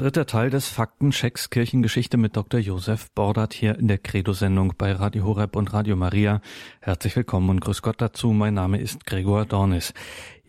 Dritter Teil des Faktenchecks Kirchengeschichte mit Dr. Josef Bordert hier in der Credo-Sendung bei Radio Horeb und Radio Maria. Herzlich willkommen und grüß Gott dazu. Mein Name ist Gregor Dornis.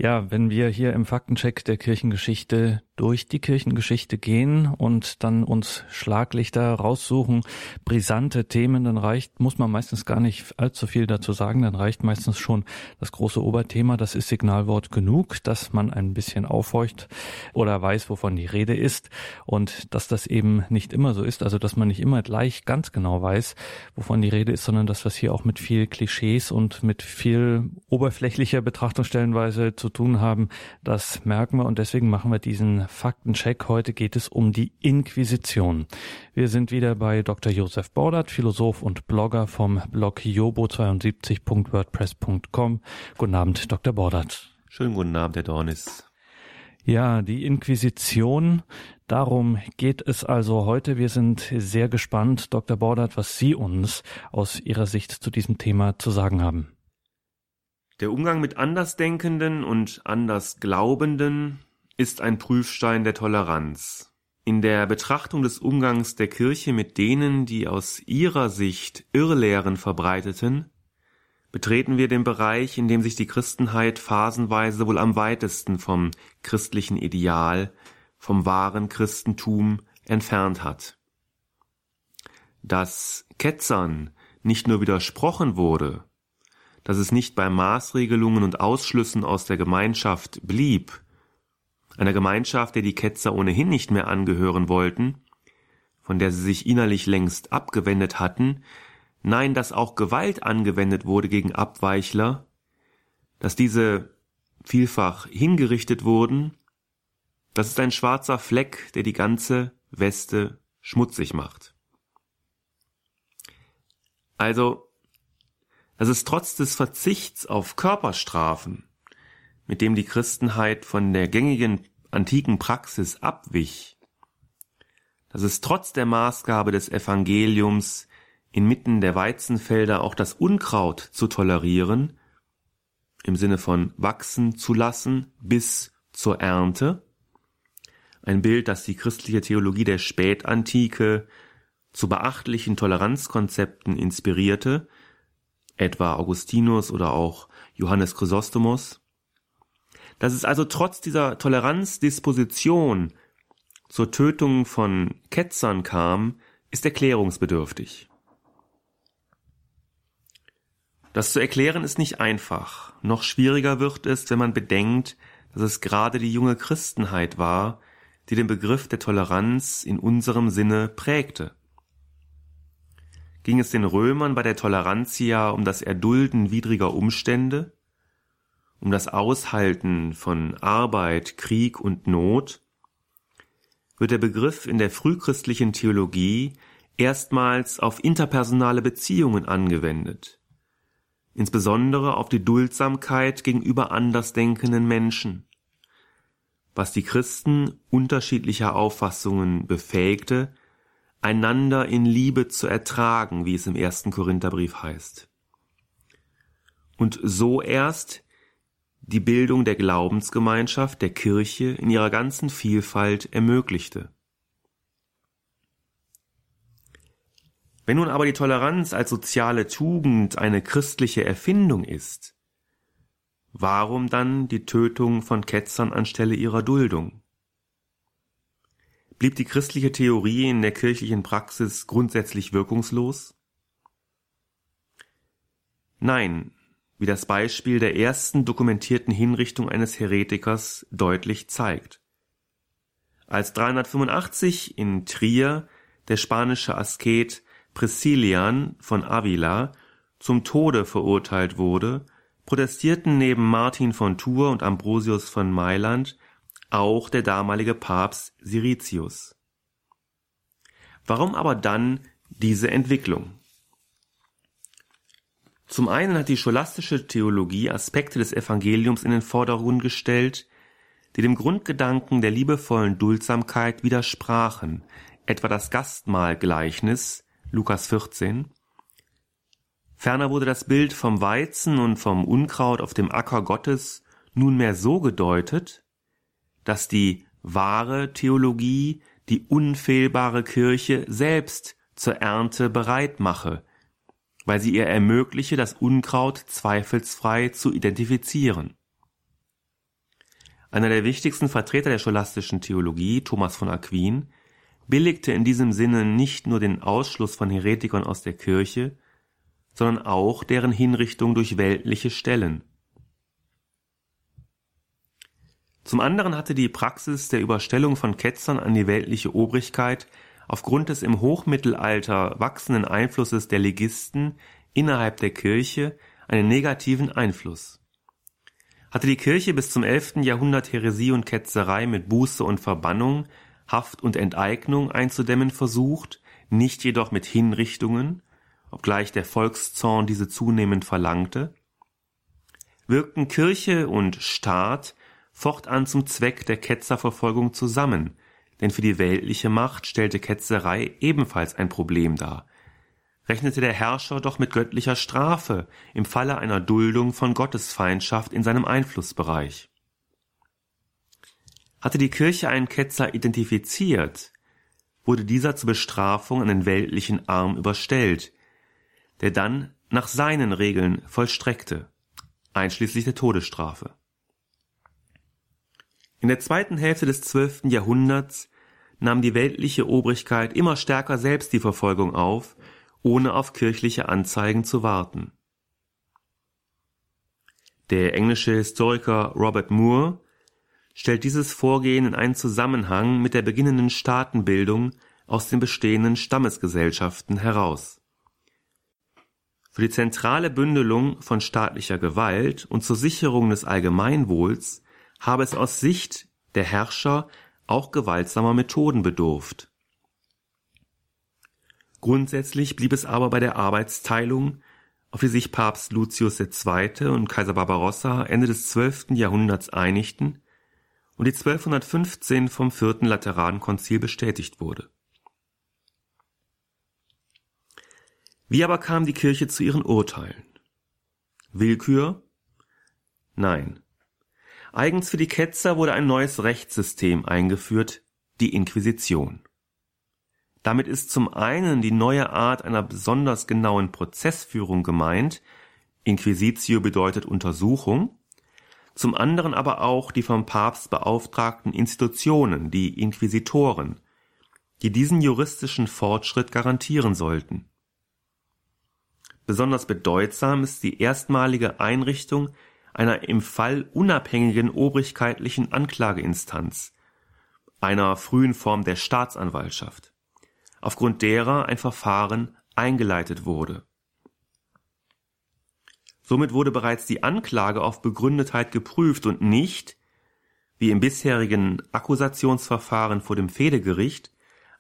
Ja, wenn wir hier im Faktencheck der Kirchengeschichte durch die Kirchengeschichte gehen und dann uns Schlaglichter raussuchen, brisante Themen, dann reicht, muss man meistens gar nicht allzu viel dazu sagen, dann reicht meistens schon das große Oberthema, das ist Signalwort genug, dass man ein bisschen aufhorcht oder weiß, wovon die Rede ist und dass das eben nicht immer so ist, also dass man nicht immer gleich ganz genau weiß, wovon die Rede ist, sondern dass es hier auch mit viel Klischees und mit viel oberflächlicher Betrachtungsstellenweise zu tun haben, das merken wir und deswegen machen wir diesen Faktencheck. Heute geht es um die Inquisition. Wir sind wieder bei Dr. Josef Bordert, Philosoph und Blogger vom Blog jobo72.wordpress.com. Guten Abend, Dr. Bordert. Schönen guten Abend, Herr Dornis. Ja, die Inquisition. Darum geht es also heute. Wir sind sehr gespannt, Dr. Bordert, was Sie uns aus Ihrer Sicht zu diesem Thema zu sagen haben. Der Umgang mit Andersdenkenden und Andersglaubenden ist ein Prüfstein der Toleranz. In der Betrachtung des Umgangs der Kirche mit denen, die aus ihrer Sicht Irrlehren verbreiteten, betreten wir den Bereich, in dem sich die Christenheit phasenweise wohl am weitesten vom christlichen Ideal, vom wahren Christentum entfernt hat. Dass Ketzern nicht nur widersprochen wurde, dass es nicht bei Maßregelungen und Ausschlüssen aus der Gemeinschaft blieb, einer Gemeinschaft, der die Ketzer ohnehin nicht mehr angehören wollten, von der sie sich innerlich längst abgewendet hatten, nein, dass auch Gewalt angewendet wurde gegen Abweichler, dass diese vielfach hingerichtet wurden, das ist ein schwarzer Fleck, der die ganze Weste schmutzig macht. Also dass es trotz des Verzichts auf Körperstrafen, mit dem die Christenheit von der gängigen antiken Praxis abwich, dass es trotz der Maßgabe des Evangeliums inmitten der Weizenfelder auch das Unkraut zu tolerieren, im Sinne von wachsen zu lassen bis zur Ernte, ein Bild, das die christliche Theologie der Spätantike zu beachtlichen Toleranzkonzepten inspirierte, etwa Augustinus oder auch Johannes Chrysostomos. Dass es also trotz dieser Toleranzdisposition zur Tötung von Ketzern kam, ist erklärungsbedürftig. Das zu erklären ist nicht einfach. Noch schwieriger wird es, wenn man bedenkt, dass es gerade die junge Christenheit war, die den Begriff der Toleranz in unserem Sinne prägte ging es den Römern bei der Tolerantia um das Erdulden widriger Umstände, um das Aushalten von Arbeit, Krieg und Not, wird der Begriff in der frühchristlichen Theologie erstmals auf interpersonale Beziehungen angewendet, insbesondere auf die Duldsamkeit gegenüber andersdenkenden Menschen, was die Christen unterschiedlicher Auffassungen befähigte, einander in Liebe zu ertragen, wie es im ersten Korintherbrief heißt. Und so erst die Bildung der Glaubensgemeinschaft, der Kirche in ihrer ganzen Vielfalt ermöglichte. Wenn nun aber die Toleranz als soziale Tugend eine christliche Erfindung ist, warum dann die Tötung von Ketzern anstelle ihrer Duldung? Blieb die christliche Theorie in der kirchlichen Praxis grundsätzlich wirkungslos? Nein, wie das Beispiel der ersten dokumentierten Hinrichtung eines Heretikers deutlich zeigt. Als 385 in Trier der spanische Asket Priscillian von Avila zum Tode verurteilt wurde, protestierten neben Martin von Tours und Ambrosius von Mailand auch der damalige Papst Siricius. Warum aber dann diese Entwicklung? Zum einen hat die scholastische Theologie Aspekte des Evangeliums in den Vordergrund gestellt, die dem Grundgedanken der liebevollen Duldsamkeit widersprachen, etwa das Gastmahlgleichnis Lukas 14. Ferner wurde das Bild vom Weizen und vom Unkraut auf dem Acker Gottes nunmehr so gedeutet, dass die wahre Theologie die unfehlbare Kirche selbst zur Ernte bereit mache, weil sie ihr ermögliche, das Unkraut zweifelsfrei zu identifizieren. Einer der wichtigsten Vertreter der scholastischen Theologie, Thomas von Aquin, billigte in diesem Sinne nicht nur den Ausschluss von Heretikern aus der Kirche, sondern auch deren Hinrichtung durch weltliche Stellen. Zum anderen hatte die Praxis der Überstellung von Ketzern an die weltliche Obrigkeit aufgrund des im Hochmittelalter wachsenden Einflusses der Legisten innerhalb der Kirche einen negativen Einfluss. Hatte die Kirche bis zum 11. Jahrhundert Häresie und Ketzerei mit Buße und Verbannung, Haft und Enteignung einzudämmen versucht, nicht jedoch mit Hinrichtungen, obgleich der Volkszorn diese zunehmend verlangte, wirkten Kirche und Staat fortan zum Zweck der Ketzerverfolgung zusammen, denn für die weltliche Macht stellte Ketzerei ebenfalls ein Problem dar. Rechnete der Herrscher doch mit göttlicher Strafe im Falle einer Duldung von Gottesfeindschaft in seinem Einflussbereich. Hatte die Kirche einen Ketzer identifiziert, wurde dieser zur Bestrafung an den weltlichen Arm überstellt, der dann nach seinen Regeln vollstreckte, einschließlich der Todesstrafe. In der zweiten Hälfte des zwölften Jahrhunderts nahm die weltliche Obrigkeit immer stärker selbst die Verfolgung auf, ohne auf kirchliche Anzeigen zu warten. Der englische Historiker Robert Moore stellt dieses Vorgehen in einen Zusammenhang mit der beginnenden Staatenbildung aus den bestehenden Stammesgesellschaften heraus. Für die zentrale Bündelung von staatlicher Gewalt und zur Sicherung des Allgemeinwohls habe es aus Sicht der Herrscher auch gewaltsamer Methoden bedurft. Grundsätzlich blieb es aber bei der Arbeitsteilung, auf die sich Papst Lucius II. und Kaiser Barbarossa Ende des 12. Jahrhunderts einigten und die 1215 vom Vierten Laterankonzil bestätigt wurde. Wie aber kam die Kirche zu ihren Urteilen? Willkür? Nein. Eigens für die Ketzer wurde ein neues Rechtssystem eingeführt, die Inquisition. Damit ist zum einen die neue Art einer besonders genauen Prozessführung gemeint, Inquisitio bedeutet Untersuchung, zum anderen aber auch die vom Papst beauftragten Institutionen, die Inquisitoren, die diesen juristischen Fortschritt garantieren sollten. Besonders bedeutsam ist die erstmalige Einrichtung einer im Fall unabhängigen obrigkeitlichen Anklageinstanz, einer frühen Form der Staatsanwaltschaft, aufgrund derer ein Verfahren eingeleitet wurde. Somit wurde bereits die Anklage auf Begründetheit geprüft und nicht, wie im bisherigen Akkusationsverfahren vor dem Fedegericht,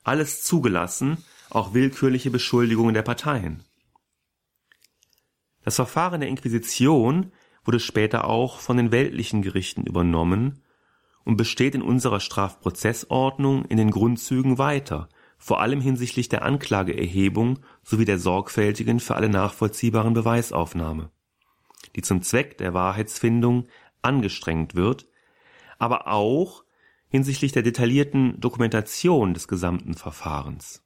alles zugelassen, auch willkürliche Beschuldigungen der Parteien. Das Verfahren der Inquisition wurde später auch von den weltlichen Gerichten übernommen und besteht in unserer Strafprozessordnung in den Grundzügen weiter, vor allem hinsichtlich der Anklageerhebung sowie der sorgfältigen für alle nachvollziehbaren Beweisaufnahme, die zum Zweck der Wahrheitsfindung angestrengt wird, aber auch hinsichtlich der detaillierten Dokumentation des gesamten Verfahrens.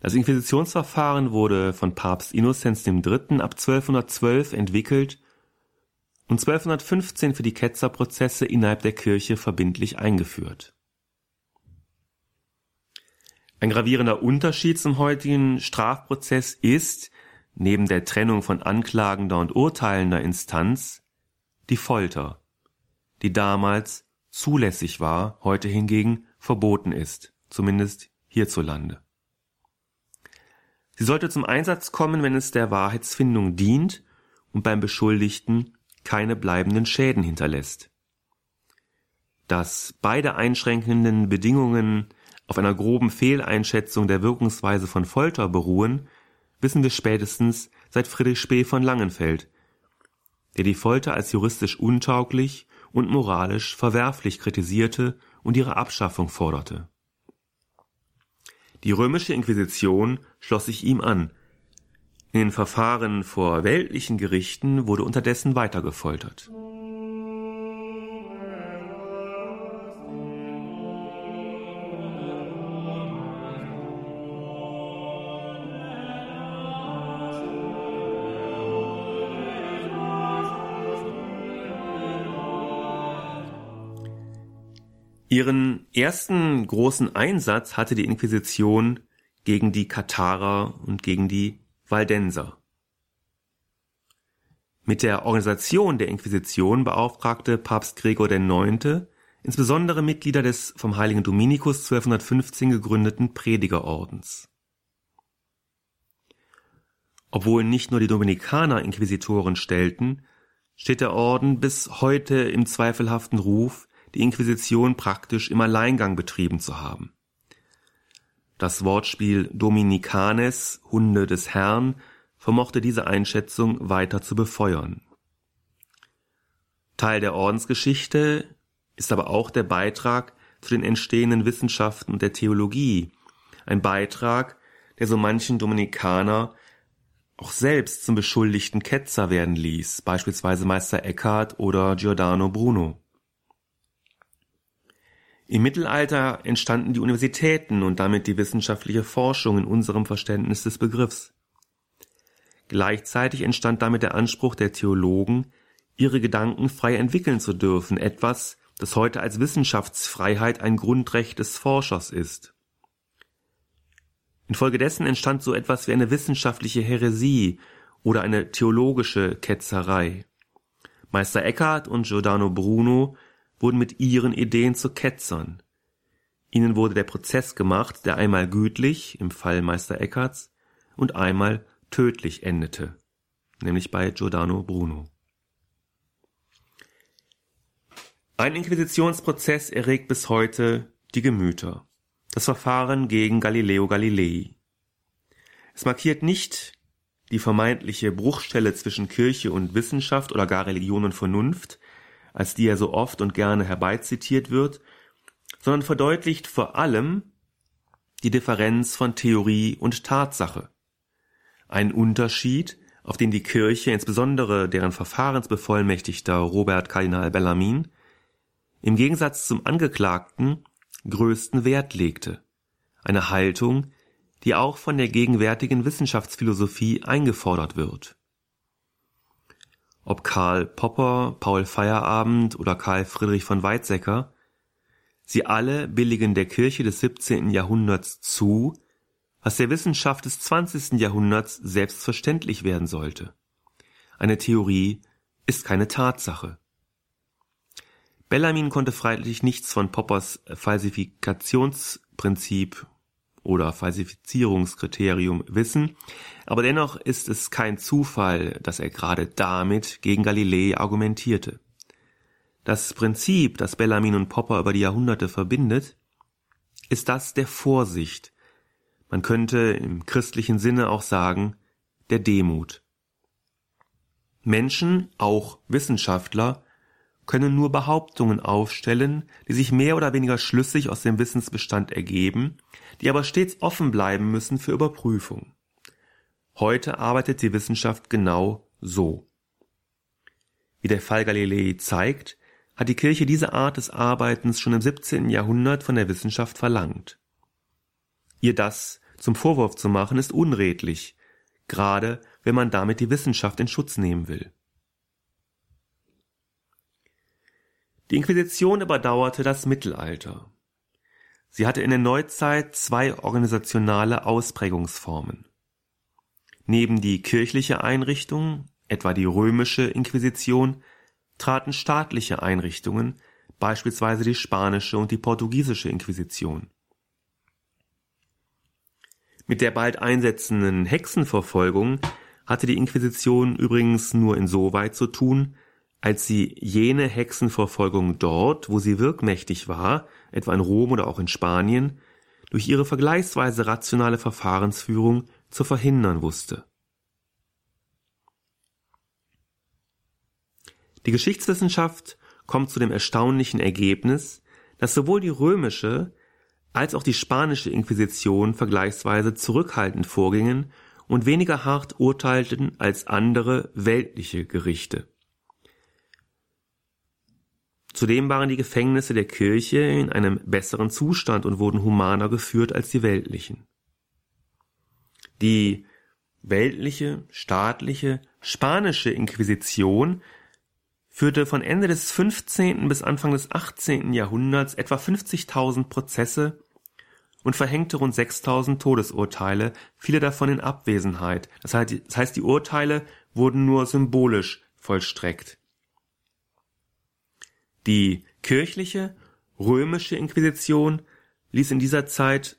Das Inquisitionsverfahren wurde von Papst Innozenz III. ab 1212 entwickelt und 1215 für die Ketzerprozesse innerhalb der Kirche verbindlich eingeführt. Ein gravierender Unterschied zum heutigen Strafprozess ist, neben der Trennung von anklagender und urteilender Instanz, die Folter, die damals zulässig war, heute hingegen verboten ist, zumindest hierzulande. Sie sollte zum Einsatz kommen, wenn es der Wahrheitsfindung dient und beim Beschuldigten keine bleibenden Schäden hinterlässt. Dass beide einschränkenden Bedingungen auf einer groben Fehleinschätzung der Wirkungsweise von Folter beruhen, wissen wir spätestens seit Friedrich Spee von Langenfeld, der die Folter als juristisch untauglich und moralisch verwerflich kritisierte und ihre Abschaffung forderte. Die römische Inquisition schloss sich ihm an. In den Verfahren vor weltlichen Gerichten wurde unterdessen weiter gefoltert Ihren ersten großen Einsatz hatte die Inquisition gegen die Katharer und gegen die Waldenser. Mit der Organisation der Inquisition beauftragte Papst Gregor IX. insbesondere Mitglieder des vom heiligen Dominikus 1215 gegründeten Predigerordens. Obwohl nicht nur die Dominikaner Inquisitoren stellten, steht der Orden bis heute im zweifelhaften Ruf, die Inquisition praktisch im Alleingang betrieben zu haben. Das Wortspiel Dominicanes, Hunde des Herrn, vermochte diese Einschätzung weiter zu befeuern. Teil der Ordensgeschichte ist aber auch der Beitrag zu den entstehenden Wissenschaften und der Theologie, ein Beitrag, der so manchen Dominikaner auch selbst zum beschuldigten Ketzer werden ließ, beispielsweise Meister Eckhart oder Giordano Bruno. Im Mittelalter entstanden die Universitäten und damit die wissenschaftliche Forschung in unserem Verständnis des Begriffs. Gleichzeitig entstand damit der Anspruch der Theologen, ihre Gedanken frei entwickeln zu dürfen, etwas, das heute als Wissenschaftsfreiheit ein Grundrecht des Forschers ist. Infolgedessen entstand so etwas wie eine wissenschaftliche Häresie oder eine theologische Ketzerei. Meister Eckhart und Giordano Bruno wurden mit ihren Ideen zu Ketzern. Ihnen wurde der Prozess gemacht, der einmal gütlich im Fall Meister Eckharts und einmal tödlich endete, nämlich bei Giordano Bruno. Ein Inquisitionsprozess erregt bis heute die Gemüter. Das Verfahren gegen Galileo Galilei. Es markiert nicht die vermeintliche Bruchstelle zwischen Kirche und Wissenschaft oder gar Religion und Vernunft, als die er so oft und gerne herbeizitiert wird, sondern verdeutlicht vor allem die Differenz von Theorie und Tatsache. Ein Unterschied, auf den die Kirche, insbesondere deren Verfahrensbevollmächtigter Robert Kardinal Bellamin, im Gegensatz zum Angeklagten größten Wert legte. Eine Haltung, die auch von der gegenwärtigen Wissenschaftsphilosophie eingefordert wird ob Karl Popper, Paul Feierabend oder Karl Friedrich von Weizsäcker, sie alle billigen der Kirche des 17. Jahrhunderts zu, was der Wissenschaft des 20. Jahrhunderts selbstverständlich werden sollte. Eine Theorie ist keine Tatsache. Bellarmin konnte freilich nichts von Poppers Falsifikationsprinzip oder Falsifizierungskriterium wissen, aber dennoch ist es kein Zufall, dass er gerade damit gegen Galilei argumentierte. Das Prinzip, das Bellarmin und Popper über die Jahrhunderte verbindet, ist das der Vorsicht. Man könnte im christlichen Sinne auch sagen, der Demut. Menschen, auch Wissenschaftler, können nur Behauptungen aufstellen, die sich mehr oder weniger schlüssig aus dem Wissensbestand ergeben, die aber stets offen bleiben müssen für Überprüfung. Heute arbeitet die Wissenschaft genau so. Wie der Fall Galilei zeigt, hat die Kirche diese Art des Arbeitens schon im 17. Jahrhundert von der Wissenschaft verlangt. Ihr das zum Vorwurf zu machen, ist unredlich, gerade wenn man damit die Wissenschaft in Schutz nehmen will. Die Inquisition überdauerte das Mittelalter. Sie hatte in der Neuzeit zwei organisationale Ausprägungsformen. Neben die kirchliche Einrichtung, etwa die römische Inquisition, traten staatliche Einrichtungen, beispielsweise die spanische und die portugiesische Inquisition. Mit der bald einsetzenden Hexenverfolgung hatte die Inquisition übrigens nur insoweit zu tun, als sie jene Hexenverfolgung dort, wo sie wirkmächtig war, etwa in Rom oder auch in Spanien, durch ihre vergleichsweise rationale Verfahrensführung zu verhindern wusste. Die Geschichtswissenschaft kommt zu dem erstaunlichen Ergebnis, dass sowohl die römische als auch die spanische Inquisition vergleichsweise zurückhaltend vorgingen und weniger hart urteilten als andere weltliche Gerichte. Zudem waren die Gefängnisse der Kirche in einem besseren Zustand und wurden humaner geführt als die weltlichen. Die weltliche, staatliche, spanische Inquisition führte von Ende des 15. bis Anfang des 18. Jahrhunderts etwa 50.000 Prozesse und verhängte rund 6.000 Todesurteile, viele davon in Abwesenheit. Das heißt, die Urteile wurden nur symbolisch vollstreckt. Die kirchliche römische Inquisition ließ in dieser Zeit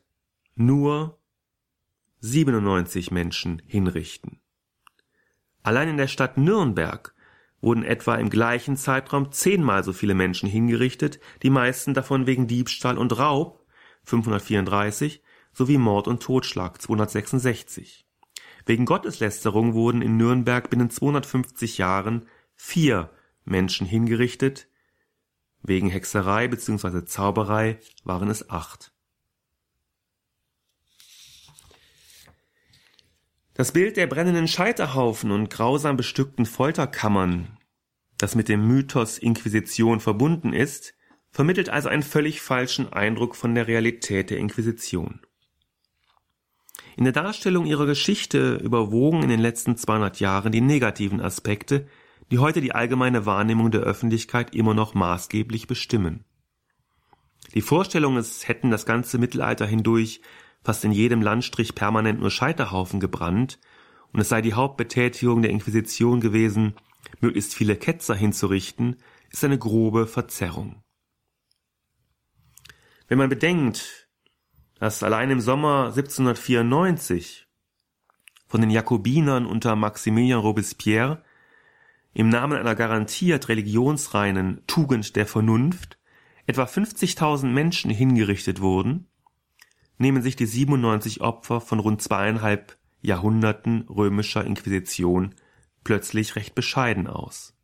nur 97 Menschen hinrichten. Allein in der Stadt Nürnberg wurden etwa im gleichen Zeitraum zehnmal so viele Menschen hingerichtet, die meisten davon wegen Diebstahl und Raub 534 sowie Mord und Totschlag 266. Wegen Gotteslästerung wurden in Nürnberg binnen 250 Jahren vier Menschen hingerichtet, wegen Hexerei bzw. Zauberei waren es acht. Das Bild der brennenden Scheiterhaufen und grausam bestückten Folterkammern, das mit dem Mythos Inquisition verbunden ist, vermittelt also einen völlig falschen Eindruck von der Realität der Inquisition. In der Darstellung ihrer Geschichte überwogen in den letzten 200 Jahren die negativen Aspekte, die heute die allgemeine Wahrnehmung der Öffentlichkeit immer noch maßgeblich bestimmen. Die Vorstellung, es hätten das ganze Mittelalter hindurch fast in jedem Landstrich permanent nur Scheiterhaufen gebrannt und es sei die Hauptbetätigung der Inquisition gewesen, möglichst viele Ketzer hinzurichten, ist eine grobe Verzerrung. Wenn man bedenkt, dass allein im Sommer 1794 von den Jakobinern unter Maximilien Robespierre im Namen einer garantiert religionsreinen Tugend der Vernunft etwa 50.000 Menschen hingerichtet wurden, nehmen sich die 97 Opfer von rund zweieinhalb Jahrhunderten römischer Inquisition plötzlich recht bescheiden aus.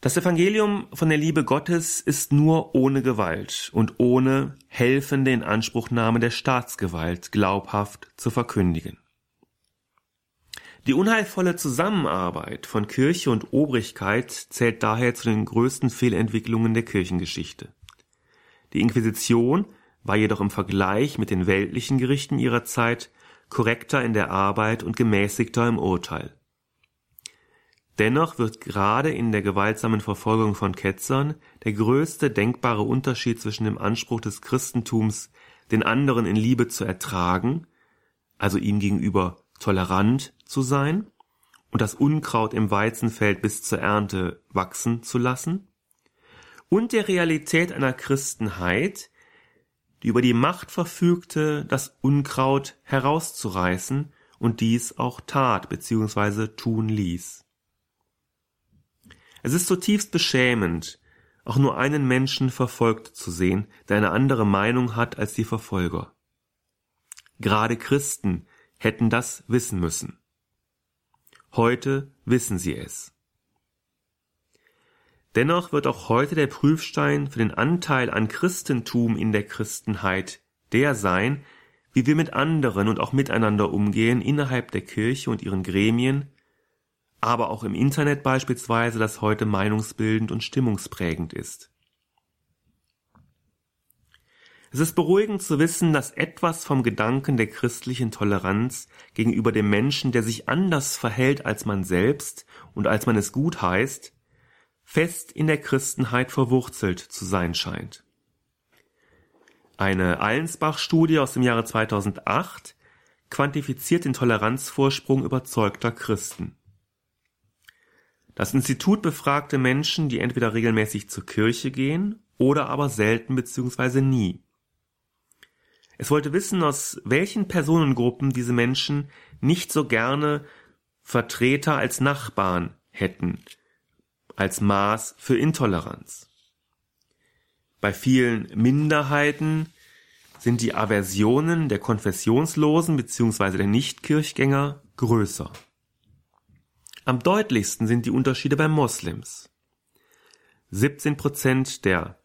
Das Evangelium von der Liebe Gottes ist nur ohne Gewalt und ohne helfende Inanspruchnahme der Staatsgewalt glaubhaft zu verkündigen. Die unheilvolle Zusammenarbeit von Kirche und Obrigkeit zählt daher zu den größten Fehlentwicklungen der Kirchengeschichte. Die Inquisition war jedoch im Vergleich mit den weltlichen Gerichten ihrer Zeit korrekter in der Arbeit und gemäßigter im Urteil. Dennoch wird gerade in der gewaltsamen Verfolgung von Ketzern der größte denkbare Unterschied zwischen dem Anspruch des Christentums, den anderen in Liebe zu ertragen, also ihm gegenüber tolerant zu sein und das Unkraut im Weizenfeld bis zur Ernte wachsen zu lassen, und der Realität einer Christenheit, die über die Macht verfügte, das Unkraut herauszureißen und dies auch tat bzw. tun ließ. Es ist zutiefst beschämend, auch nur einen Menschen verfolgt zu sehen, der eine andere Meinung hat als die Verfolger. Gerade Christen hätten das wissen müssen. Heute wissen sie es. Dennoch wird auch heute der Prüfstein für den Anteil an Christentum in der Christenheit der sein, wie wir mit anderen und auch miteinander umgehen innerhalb der Kirche und ihren Gremien, aber auch im Internet beispielsweise, das heute meinungsbildend und stimmungsprägend ist. Es ist beruhigend zu wissen, dass etwas vom Gedanken der christlichen Toleranz gegenüber dem Menschen, der sich anders verhält als man selbst und als man es gut heißt, fest in der Christenheit verwurzelt zu sein scheint. Eine Allensbach-Studie aus dem Jahre 2008 quantifiziert den Toleranzvorsprung überzeugter Christen. Das Institut befragte Menschen, die entweder regelmäßig zur Kirche gehen oder aber selten bzw. nie. Es wollte wissen, aus welchen Personengruppen diese Menschen nicht so gerne Vertreter als Nachbarn hätten, als Maß für Intoleranz. Bei vielen Minderheiten sind die Aversionen der Konfessionslosen bzw. der Nichtkirchgänger größer. Am deutlichsten sind die Unterschiede bei Moslems. 17 Prozent der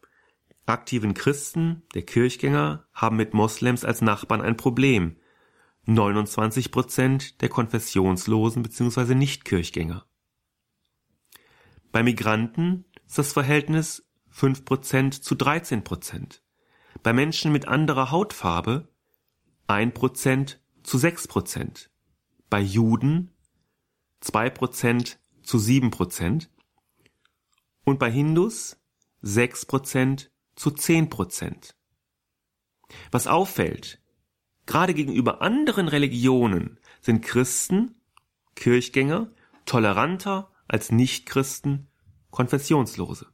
aktiven Christen, der Kirchgänger, haben mit Moslems als Nachbarn ein Problem. 29 Prozent der Konfessionslosen bzw. Nichtkirchgänger. Bei Migranten ist das Verhältnis 5 Prozent zu 13 Prozent. Bei Menschen mit anderer Hautfarbe 1 Prozent zu 6 Prozent. bei Juden 2% zu 7% und bei Hindus 6% zu 10%. Was auffällt, gerade gegenüber anderen Religionen sind Christen, Kirchgänger, toleranter als Nichtchristen, Konfessionslose.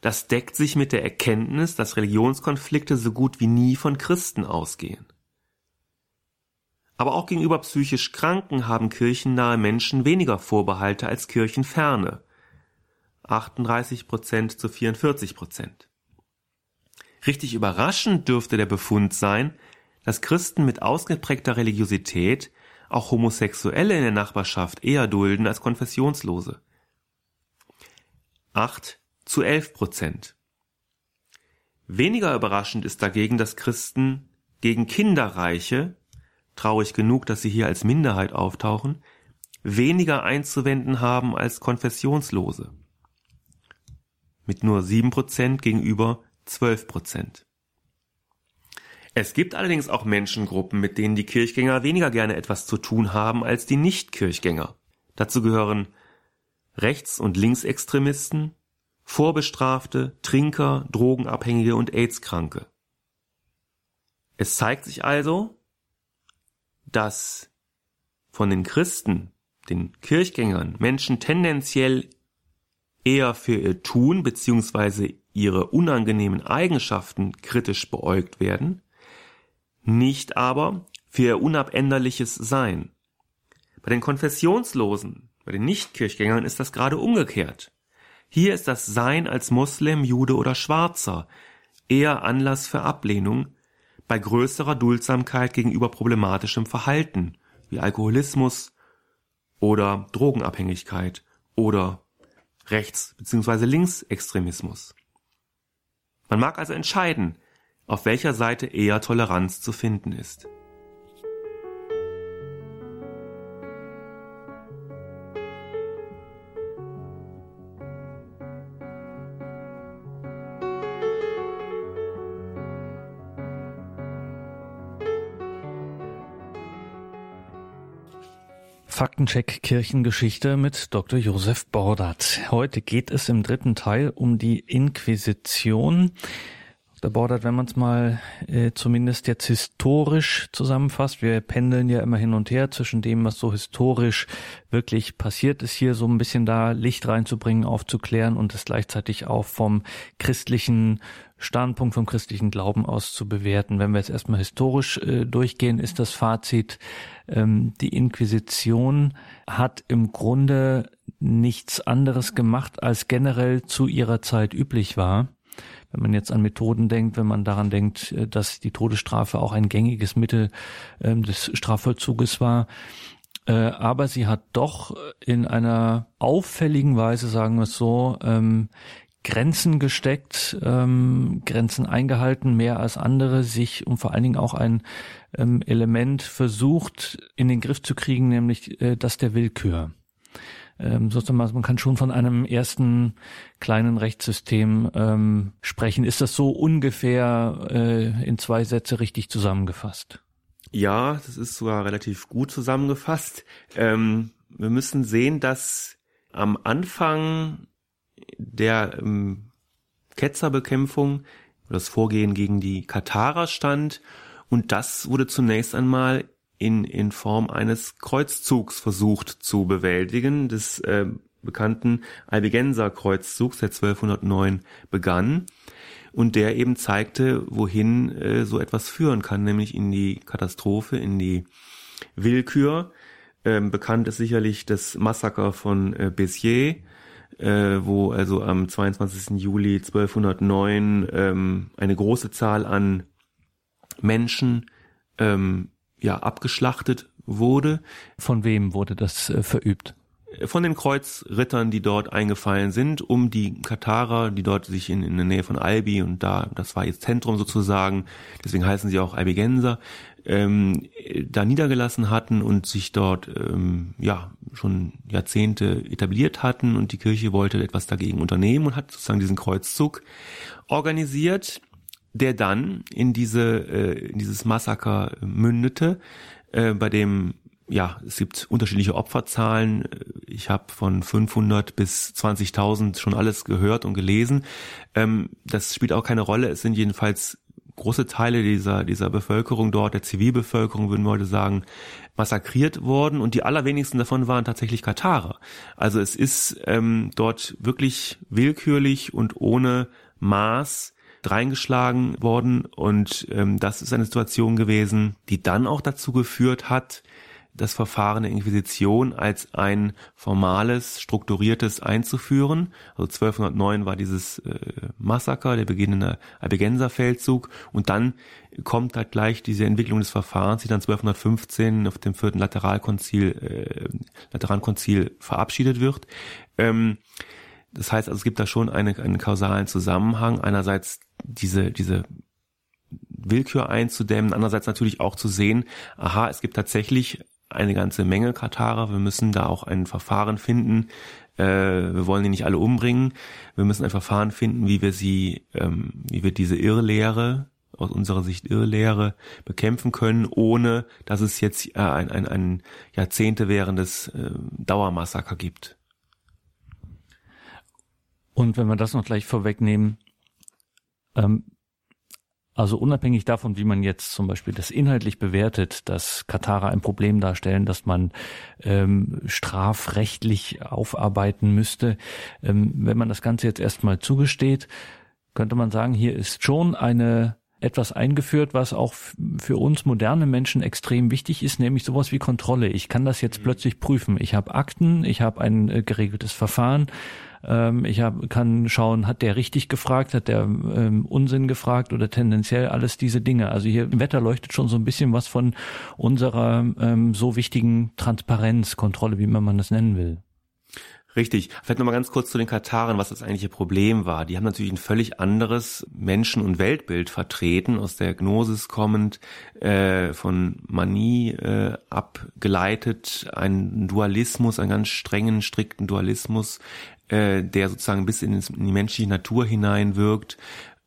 Das deckt sich mit der Erkenntnis, dass Religionskonflikte so gut wie nie von Christen ausgehen. Aber auch gegenüber psychisch Kranken haben kirchennahe Menschen weniger Vorbehalte als kirchenferne. 38 Prozent zu 44 Prozent. Richtig überraschend dürfte der Befund sein, dass Christen mit ausgeprägter Religiosität auch Homosexuelle in der Nachbarschaft eher dulden als Konfessionslose. 8 zu 11 Prozent. Weniger überraschend ist dagegen, dass Christen gegen Kinderreiche, traurig genug, dass sie hier als Minderheit auftauchen, weniger einzuwenden haben als Konfessionslose. Mit nur 7 Prozent gegenüber 12 Prozent. Es gibt allerdings auch Menschengruppen, mit denen die Kirchgänger weniger gerne etwas zu tun haben als die Nicht-Kirchgänger. Dazu gehören Rechts- und Linksextremisten, Vorbestrafte, Trinker, Drogenabhängige und AIDS-Kranke. Es zeigt sich also, dass von den Christen, den Kirchgängern, Menschen tendenziell eher für ihr Tun bzw. ihre unangenehmen Eigenschaften kritisch beäugt werden, nicht aber für ihr unabänderliches Sein. Bei den Konfessionslosen, bei den Nichtkirchgängern ist das gerade umgekehrt. Hier ist das Sein als Muslim, Jude oder Schwarzer eher Anlass für Ablehnung bei größerer Duldsamkeit gegenüber problematischem Verhalten wie Alkoholismus oder Drogenabhängigkeit oder Rechts- bzw. Linksextremismus. Man mag also entscheiden, auf welcher Seite eher Toleranz zu finden ist. Faktencheck Kirchengeschichte mit Dr. Josef Bordert. Heute geht es im dritten Teil um die Inquisition. Dr. Bordert, wenn man es mal äh, zumindest jetzt historisch zusammenfasst, wir pendeln ja immer hin und her zwischen dem, was so historisch wirklich passiert ist, hier so ein bisschen da Licht reinzubringen, aufzuklären und es gleichzeitig auch vom christlichen Standpunkt vom christlichen Glauben aus zu bewerten. Wenn wir jetzt erstmal historisch äh, durchgehen, ist das Fazit, ähm, die Inquisition hat im Grunde nichts anderes gemacht, als generell zu ihrer Zeit üblich war. Wenn man jetzt an Methoden denkt, wenn man daran denkt, äh, dass die Todesstrafe auch ein gängiges Mittel ähm, des Strafvollzuges war, äh, aber sie hat doch in einer auffälligen Weise, sagen wir es so, ähm, Grenzen gesteckt, ähm, Grenzen eingehalten, mehr als andere, sich und vor allen Dingen auch ein ähm, Element versucht in den Griff zu kriegen, nämlich äh, das der Willkür. Ähm, sozusagen, man kann schon von einem ersten kleinen Rechtssystem ähm, sprechen. Ist das so ungefähr äh, in zwei Sätze richtig zusammengefasst? Ja, das ist sogar relativ gut zusammengefasst. Ähm, wir müssen sehen, dass am Anfang der ähm, Ketzerbekämpfung, das Vorgehen gegen die Katarer stand. Und das wurde zunächst einmal in, in Form eines Kreuzzugs versucht zu bewältigen, des äh, bekannten Albigenser Kreuzzugs, der 1209 begann und der eben zeigte, wohin äh, so etwas führen kann, nämlich in die Katastrophe, in die Willkür. Ähm, bekannt ist sicherlich das Massaker von äh, Béziers, äh, wo also am 22. Juli 1209 ähm, eine große Zahl an Menschen ähm, ja abgeschlachtet wurde. Von wem wurde das äh, verübt? Von den Kreuzrittern, die dort eingefallen sind, um die Katarer, die dort sich in, in der Nähe von Albi und da, das war ihr Zentrum sozusagen, deswegen heißen sie auch Albigenser, ähm, da niedergelassen hatten und sich dort ähm, ja schon Jahrzehnte etabliert hatten und die Kirche wollte etwas dagegen unternehmen und hat sozusagen diesen Kreuzzug organisiert, der dann in diese äh, in dieses Massaker mündete, äh, bei dem ja, es gibt unterschiedliche Opferzahlen. Ich habe von 500 bis 20.000 schon alles gehört und gelesen. Ähm, das spielt auch keine Rolle. Es sind jedenfalls große Teile dieser, dieser Bevölkerung dort, der Zivilbevölkerung, würden wir heute sagen, massakriert worden und die allerwenigsten davon waren tatsächlich Katarer. Also es ist ähm, dort wirklich willkürlich und ohne Maß dreingeschlagen worden und ähm, das ist eine Situation gewesen, die dann auch dazu geführt hat, das Verfahren der Inquisition als ein formales, strukturiertes einzuführen. Also 1209 war dieses äh, Massaker, der beginnende Albigenserfeldzug und dann kommt halt gleich diese Entwicklung des Verfahrens, die dann 1215 auf dem vierten Lateralkonzil, äh, Laterankonzil verabschiedet wird. Ähm, das heißt also, es gibt da schon eine, einen kausalen Zusammenhang. Einerseits diese, diese Willkür einzudämmen, andererseits natürlich auch zu sehen, aha, es gibt tatsächlich eine ganze Menge Katarer. Wir müssen da auch ein Verfahren finden. Äh, wir wollen die nicht alle umbringen. Wir müssen ein Verfahren finden, wie wir sie, ähm, wie wir diese Irrlehre aus unserer Sicht Irrlehre bekämpfen können, ohne dass es jetzt äh, ein, ein, ein Jahrzehnte währendes äh, Dauermassaker gibt. Und wenn wir das noch gleich vorwegnehmen, ähm, also unabhängig davon, wie man jetzt zum Beispiel das inhaltlich bewertet, dass Katarer ein Problem darstellen, dass man ähm, strafrechtlich aufarbeiten müsste, ähm, wenn man das Ganze jetzt erstmal zugesteht, könnte man sagen, hier ist schon eine etwas eingeführt, was auch für uns moderne Menschen extrem wichtig ist, nämlich sowas wie Kontrolle. Ich kann das jetzt mhm. plötzlich prüfen. Ich habe Akten, ich habe ein äh, geregeltes Verfahren ähm, ich hab, kann schauen, hat der richtig gefragt, hat der ähm, Unsinn gefragt oder tendenziell alles diese Dinge. Also hier im Wetter leuchtet schon so ein bisschen was von unserer ähm, so wichtigen Transparenzkontrolle, wie man das nennen will. Richtig. Vielleicht nochmal ganz kurz zu den Katarern, was das eigentliche Problem war. Die haben natürlich ein völlig anderes Menschen- und Weltbild vertreten, aus der Gnosis kommend, äh, von Manie äh, abgeleitet, ein Dualismus, einen ganz strengen, strikten Dualismus, äh, der sozusagen bis in, in die menschliche Natur hineinwirkt,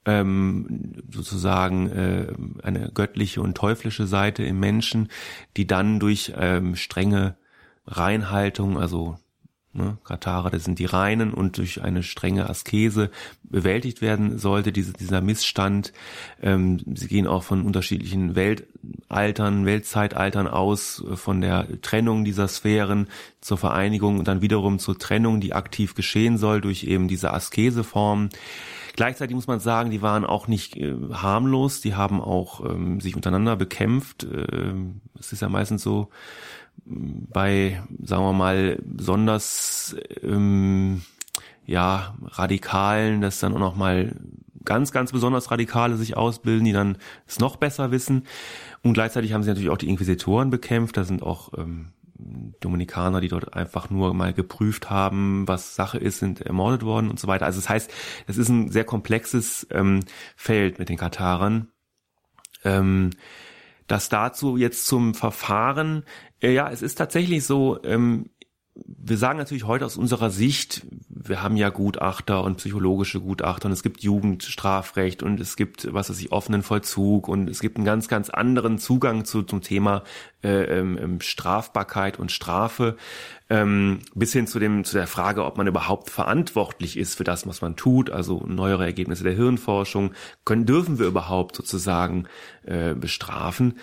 ähm, sozusagen äh, eine göttliche und teuflische Seite im Menschen, die dann durch ähm, strenge Reinhaltung, also ne, Katara, das sind die Reinen und durch eine strenge Askese bewältigt werden sollte, diese, dieser Missstand. Ähm, sie gehen auch von unterschiedlichen Weltaltern, Weltzeitaltern aus, äh, von der Trennung dieser Sphären zur Vereinigung und dann wiederum zur Trennung, die aktiv geschehen soll durch eben diese Askeseform. Gleichzeitig muss man sagen, die waren auch nicht äh, harmlos, die haben auch ähm, sich untereinander bekämpft. Ähm, es ist ja meistens so, bei, sagen wir mal, besonders ähm, ja, Radikalen, dass dann auch noch mal ganz, ganz besonders Radikale sich ausbilden, die dann es noch besser wissen. Und gleichzeitig haben sie natürlich auch die Inquisitoren bekämpft. Da sind auch ähm, Dominikaner, die dort einfach nur mal geprüft haben, was Sache ist, sind ermordet worden und so weiter. Also das heißt, es ist ein sehr komplexes ähm, Feld mit den Katarern. Ähm, das dazu jetzt zum Verfahren, äh, ja, es ist tatsächlich so, ähm, wir sagen natürlich heute aus unserer Sicht, wir haben ja Gutachter und psychologische Gutachter und es gibt Jugendstrafrecht und es gibt, was weiß ich, offenen Vollzug und es gibt einen ganz, ganz anderen Zugang zu, zum Thema äh, ähm, ähm Strafbarkeit und Strafe ähm, bis hin zu dem zu der Frage, ob man überhaupt verantwortlich ist für das, was man tut. Also neuere Ergebnisse der Hirnforschung können dürfen wir überhaupt sozusagen äh, bestrafen,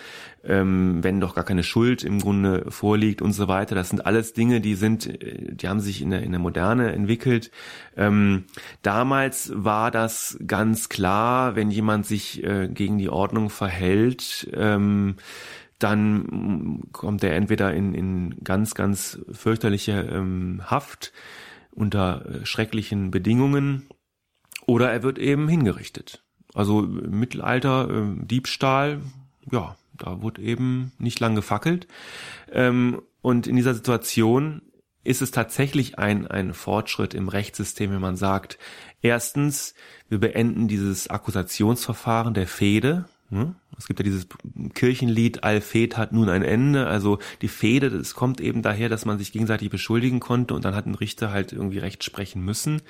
ähm, wenn doch gar keine Schuld im Grunde vorliegt und so weiter. Das sind alles Dinge, die sind, äh, die haben sich in der in der Moderne entwickelt. Ähm, damals war das ganz klar, wenn jemand sich äh, gegen die Ordnung verhält. Ähm, dann kommt er entweder in, in ganz, ganz fürchterliche ähm, Haft unter äh, schrecklichen Bedingungen oder er wird eben hingerichtet. Also Mittelalter, äh, Diebstahl, ja, da wurde eben nicht lang gefackelt. Ähm, und in dieser Situation ist es tatsächlich ein, ein Fortschritt im Rechtssystem, wenn man sagt, erstens, wir beenden dieses Akkusationsverfahren der Fehde? Es gibt ja dieses Kirchenlied, All Fed hat nun ein Ende. Also die Fehde, das kommt eben daher, dass man sich gegenseitig beschuldigen konnte und dann hat ein Richter halt irgendwie Recht sprechen müssen,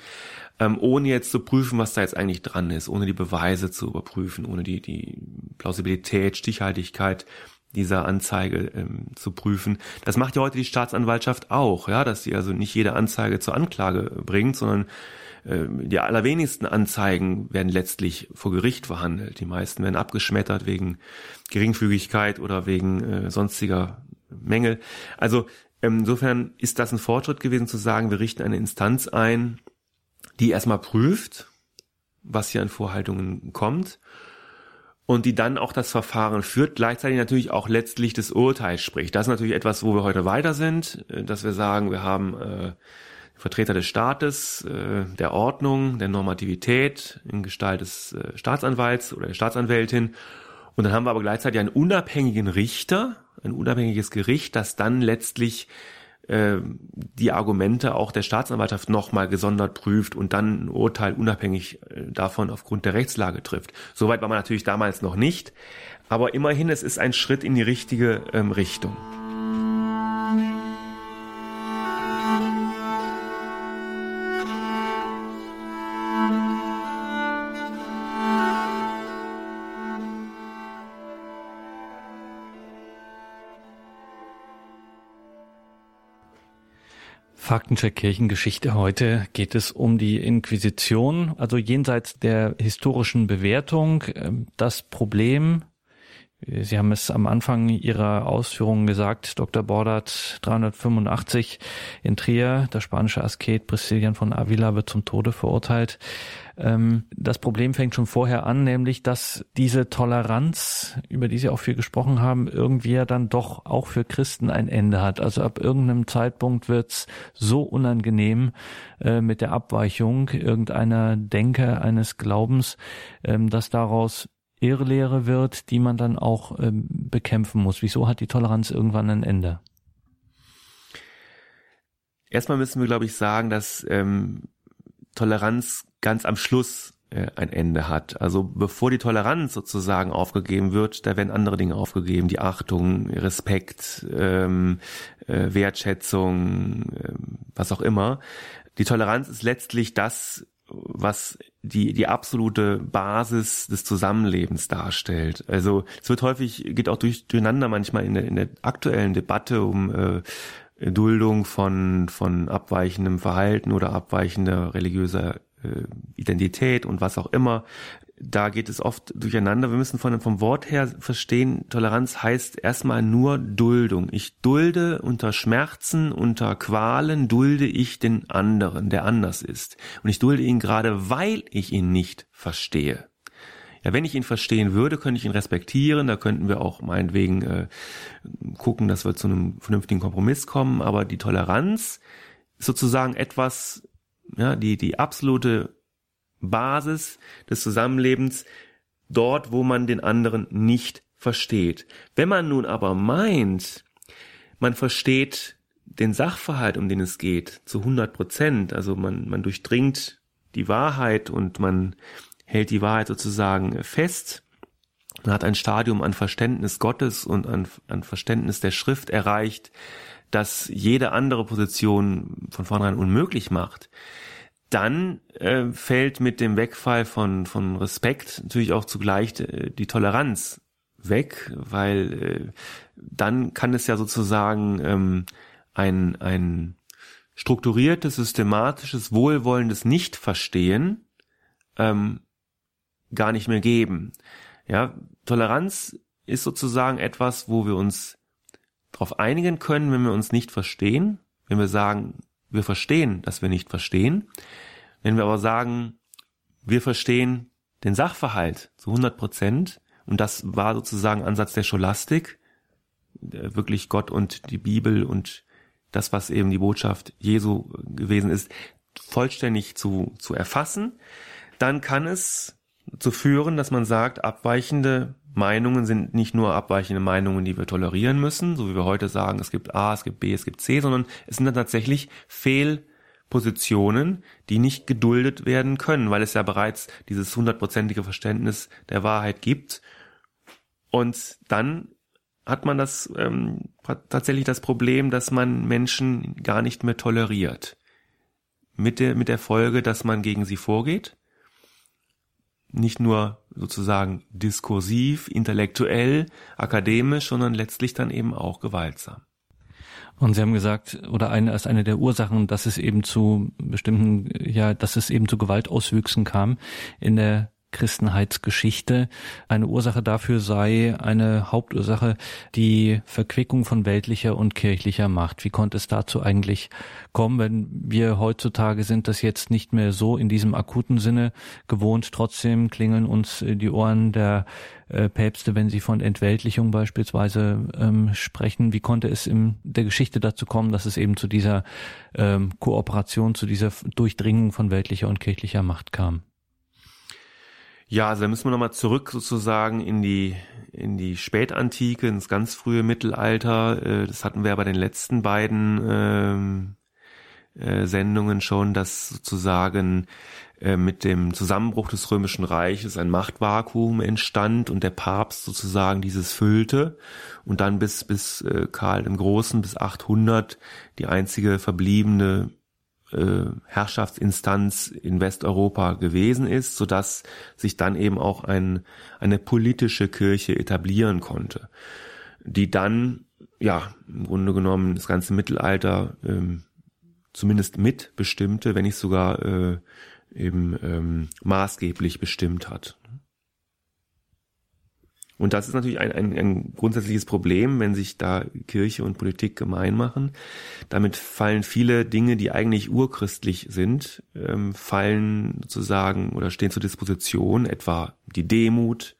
ähm, ohne jetzt zu prüfen, was da jetzt eigentlich dran ist, ohne die Beweise zu überprüfen, ohne die, die Plausibilität, Stichhaltigkeit dieser Anzeige ähm, zu prüfen. Das macht ja heute die Staatsanwaltschaft auch, ja, dass sie also nicht jede Anzeige zur Anklage bringt, sondern die allerwenigsten Anzeigen werden letztlich vor Gericht verhandelt. Die meisten werden abgeschmettert wegen Geringfügigkeit oder wegen äh, sonstiger Mängel. Also ähm, insofern ist das ein Fortschritt gewesen zu sagen, wir richten eine Instanz ein, die erstmal prüft, was hier an Vorhaltungen kommt und die dann auch das Verfahren führt, gleichzeitig natürlich auch letztlich das Urteil spricht. Das ist natürlich etwas, wo wir heute weiter sind, äh, dass wir sagen, wir haben äh, Vertreter des Staates, äh, der Ordnung, der Normativität in Gestalt des äh, Staatsanwalts oder der Staatsanwältin. Und dann haben wir aber gleichzeitig einen unabhängigen Richter, ein unabhängiges Gericht, das dann letztlich äh, die Argumente auch der Staatsanwaltschaft nochmal gesondert prüft und dann ein Urteil unabhängig äh, davon aufgrund der Rechtslage trifft. Soweit war man natürlich damals noch nicht, aber immerhin, es ist ein Schritt in die richtige ähm, Richtung. Faktencheck Kirchengeschichte heute geht es um die Inquisition, also jenseits der historischen Bewertung. Ähm, das Problem, Sie haben es am Anfang Ihrer Ausführungen gesagt, Dr. Bordert 385 in Trier, der spanische Asket Priscillian von Avila wird zum Tode verurteilt. Ähm, das Problem fängt schon vorher an, nämlich dass diese Toleranz, über die Sie auch viel gesprochen haben, irgendwie ja dann doch auch für Christen ein Ende hat. Also ab irgendeinem Zeitpunkt wird's so unangenehm äh, mit der Abweichung irgendeiner Denke, eines Glaubens, ähm, dass daraus Irrlehre wird, die man dann auch ähm, bekämpfen muss. Wieso hat die Toleranz irgendwann ein Ende? Erstmal müssen wir, glaube ich, sagen, dass ähm, Toleranz ganz am Schluss äh, ein Ende hat. Also bevor die Toleranz sozusagen aufgegeben wird, da werden andere Dinge aufgegeben, die Achtung, Respekt, ähm, äh, Wertschätzung, äh, was auch immer. Die Toleranz ist letztlich das, was die, die absolute Basis des Zusammenlebens darstellt. Also es wird häufig, geht auch durch, durcheinander manchmal in der, in der aktuellen Debatte um äh, Duldung von, von abweichendem Verhalten oder abweichender religiöser Identität und was auch immer. Da geht es oft durcheinander. Wir müssen von, vom Wort her verstehen, Toleranz heißt erstmal nur Duldung. Ich dulde unter Schmerzen, unter Qualen, dulde ich den anderen, der anders ist. Und ich dulde ihn gerade, weil ich ihn nicht verstehe. Ja, wenn ich ihn verstehen würde, könnte ich ihn respektieren, da könnten wir auch meinetwegen äh, gucken, dass wir zu einem vernünftigen Kompromiss kommen, aber die Toleranz ist sozusagen etwas, ja, die, die absolute Basis des Zusammenlebens, dort, wo man den anderen nicht versteht. Wenn man nun aber meint, man versteht den Sachverhalt, um den es geht, zu 100 Prozent, also man, man durchdringt die Wahrheit und man hält die Wahrheit sozusagen fest, man hat ein Stadium an Verständnis Gottes und an, an Verständnis der Schrift erreicht, das jede andere Position von vornherein unmöglich macht, dann äh, fällt mit dem Wegfall von, von Respekt natürlich auch zugleich äh, die Toleranz weg, weil äh, dann kann es ja sozusagen ähm, ein, ein strukturiertes, systematisches, wohlwollendes Nicht-Verstehen ähm, gar nicht mehr geben. Ja, Toleranz ist sozusagen etwas, wo wir uns darauf einigen können, wenn wir uns nicht verstehen, wenn wir sagen, wir verstehen, dass wir nicht verstehen. Wenn wir aber sagen, wir verstehen den Sachverhalt zu 100 Prozent, und das war sozusagen Ansatz der Scholastik, wirklich Gott und die Bibel und das, was eben die Botschaft Jesu gewesen ist, vollständig zu, zu erfassen, dann kann es zu führen, dass man sagt, abweichende Meinungen sind nicht nur abweichende Meinungen, die wir tolerieren müssen, so wie wir heute sagen, es gibt A, es gibt B, es gibt C, sondern es sind dann tatsächlich Fehlpositionen, die nicht geduldet werden können, weil es ja bereits dieses hundertprozentige Verständnis der Wahrheit gibt. Und dann hat man das ähm, tatsächlich das Problem, dass man Menschen gar nicht mehr toleriert. Mit der, mit der Folge, dass man gegen sie vorgeht nicht nur sozusagen diskursiv, intellektuell, akademisch, sondern letztlich dann eben auch gewaltsam. Und Sie haben gesagt, oder eine als eine der Ursachen, dass es eben zu bestimmten, ja, dass es eben zu Gewaltauswüchsen kam in der Christenheitsgeschichte. Eine Ursache dafür sei eine Hauptursache die Verquickung von weltlicher und kirchlicher Macht. Wie konnte es dazu eigentlich kommen, wenn wir heutzutage sind das jetzt nicht mehr so in diesem akuten Sinne gewohnt. Trotzdem klingeln uns die Ohren der äh, Päpste, wenn sie von Entweltlichung beispielsweise ähm, sprechen. Wie konnte es in der Geschichte dazu kommen, dass es eben zu dieser ähm, Kooperation, zu dieser Durchdringung von weltlicher und kirchlicher Macht kam? Ja, also da müssen wir nochmal zurück sozusagen in die, in die Spätantike, ins ganz frühe Mittelalter. Äh, das hatten wir bei den letzten beiden ähm, äh, Sendungen schon, dass sozusagen äh, mit dem Zusammenbruch des Römischen Reiches ein Machtvakuum entstand und der Papst sozusagen dieses füllte und dann bis, bis äh, Karl dem Großen, bis 800 die einzige verbliebene Herrschaftsinstanz in Westeuropa gewesen ist, so dass sich dann eben auch ein, eine politische Kirche etablieren konnte, die dann ja im Grunde genommen das ganze Mittelalter ähm, zumindest mitbestimmte, wenn nicht sogar äh, eben ähm, maßgeblich bestimmt hat. Und das ist natürlich ein, ein, ein grundsätzliches Problem, wenn sich da Kirche und Politik gemein machen. Damit fallen viele Dinge, die eigentlich urchristlich sind, ähm, fallen sozusagen oder stehen zur Disposition, etwa die Demut,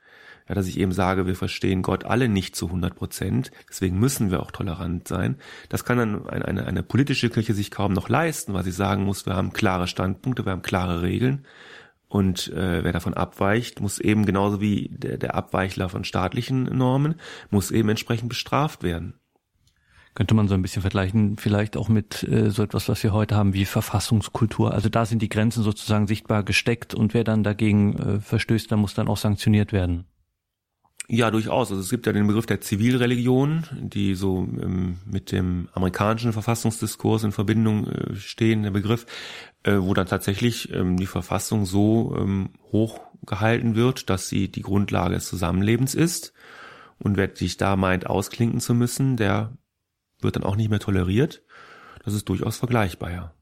ja, dass ich eben sage, wir verstehen Gott alle nicht zu 100 Prozent, deswegen müssen wir auch tolerant sein. Das kann dann eine, eine, eine politische Kirche sich kaum noch leisten, weil sie sagen muss, wir haben klare Standpunkte, wir haben klare Regeln und äh, wer davon abweicht, muss eben genauso wie der, der Abweichler von staatlichen Normen, muss eben entsprechend bestraft werden. Könnte man so ein bisschen vergleichen, vielleicht auch mit äh, so etwas, was wir heute haben wie Verfassungskultur. Also da sind die Grenzen sozusagen sichtbar gesteckt und wer dann dagegen äh, verstößt, dann muss dann auch sanktioniert werden. Ja, durchaus. Also es gibt ja den Begriff der Zivilreligion, die so ähm, mit dem amerikanischen Verfassungsdiskurs in Verbindung äh, stehen, der Begriff, äh, wo dann tatsächlich ähm, die Verfassung so ähm, hoch gehalten wird, dass sie die Grundlage des Zusammenlebens ist. Und wer sich da meint, ausklinken zu müssen, der wird dann auch nicht mehr toleriert. Das ist durchaus vergleichbar, ja.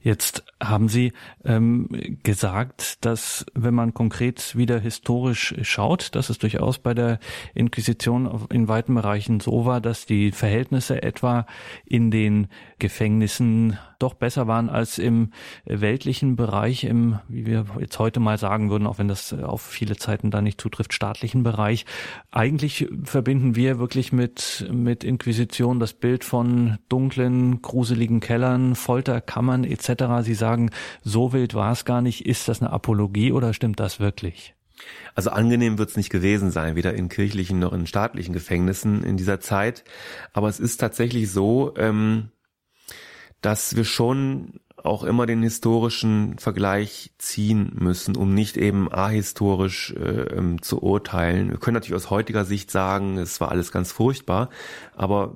Jetzt haben Sie ähm, gesagt, dass wenn man konkret wieder historisch schaut, dass es durchaus bei der Inquisition in weiten Bereichen so war, dass die Verhältnisse etwa in den Gefängnissen doch besser waren als im weltlichen Bereich, im, wie wir jetzt heute mal sagen würden, auch wenn das auf viele Zeiten da nicht zutrifft, staatlichen Bereich. Eigentlich verbinden wir wirklich mit, mit Inquisition das Bild von dunklen, gruseligen Kellern, Folterkammern etc. Sie sagen, so wild war es gar nicht. Ist das eine Apologie oder stimmt das wirklich? Also angenehm wird es nicht gewesen sein, weder in kirchlichen noch in staatlichen Gefängnissen in dieser Zeit. Aber es ist tatsächlich so, ähm, dass wir schon auch immer den historischen Vergleich ziehen müssen, um nicht eben ahistorisch äh, ähm, zu urteilen. Wir können natürlich aus heutiger Sicht sagen, es war alles ganz furchtbar, aber